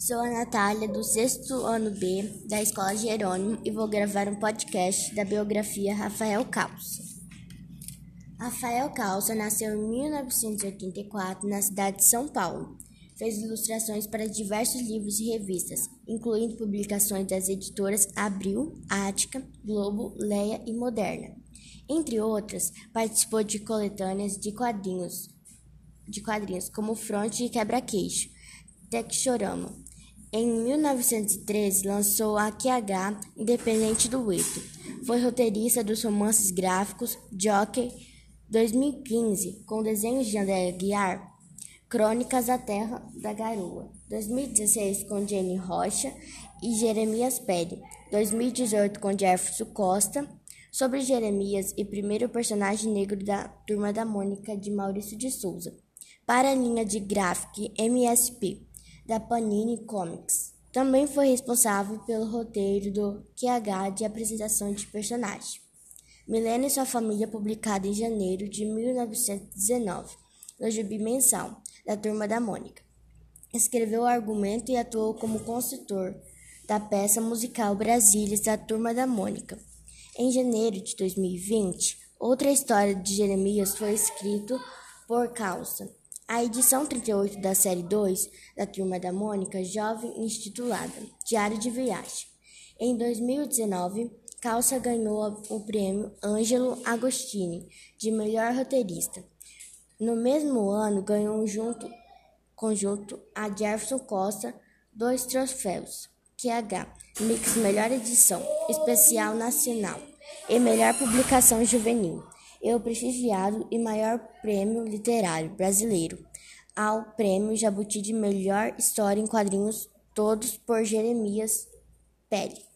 Sou a Natália, do sexto ano B da Escola Jerônimo e vou gravar um podcast da biografia Rafael Calça. Rafael Calça nasceu em 1984 na cidade de São Paulo. Fez ilustrações para diversos livros e revistas, incluindo publicações das editoras Abril, Ática, Globo, Leia e Moderna. Entre outras, participou de coletâneas de quadrinhos, de quadrinhos como Fronte e Quebra-Queixo, Texorama. Em 1913, lançou a QH Independente do Ito. Foi roteirista dos romances gráficos Jockey 2015, com desenhos de André Guiar, Crônicas da Terra da Garoa, 2016 com Jenny Rocha e Jeremias Pérez, 2018 com Jefferson Costa, sobre Jeremias e primeiro personagem negro da Turma da Mônica de Maurício de Souza, para a linha de Graphic MSP da Panini Comics. Também foi responsável pelo roteiro do QH de apresentação de personagem. Milena e sua família, publicado em janeiro de 1919, no Jubi Mensal, da Turma da Mônica. Escreveu o argumento e atuou como consultor da peça musical Brasílias da Turma da Mônica. Em janeiro de 2020, outra história de Jeremias foi escrita por Calça. A edição 38 da série 2 da Turma da Mônica, jovem intitulada Diário de Viagem. Em 2019, Calça ganhou o prêmio Ângelo Agostini de melhor roteirista. No mesmo ano, ganhou junto, conjunto a Jefferson Costa dois troféus, QH, Mix Melhor Edição, Especial Nacional e Melhor Publicação Juvenil e o prestigiado e maior prêmio literário brasileiro, ao Prêmio Jabuti de Melhor História em Quadrinhos, todos por Jeremias Pérez.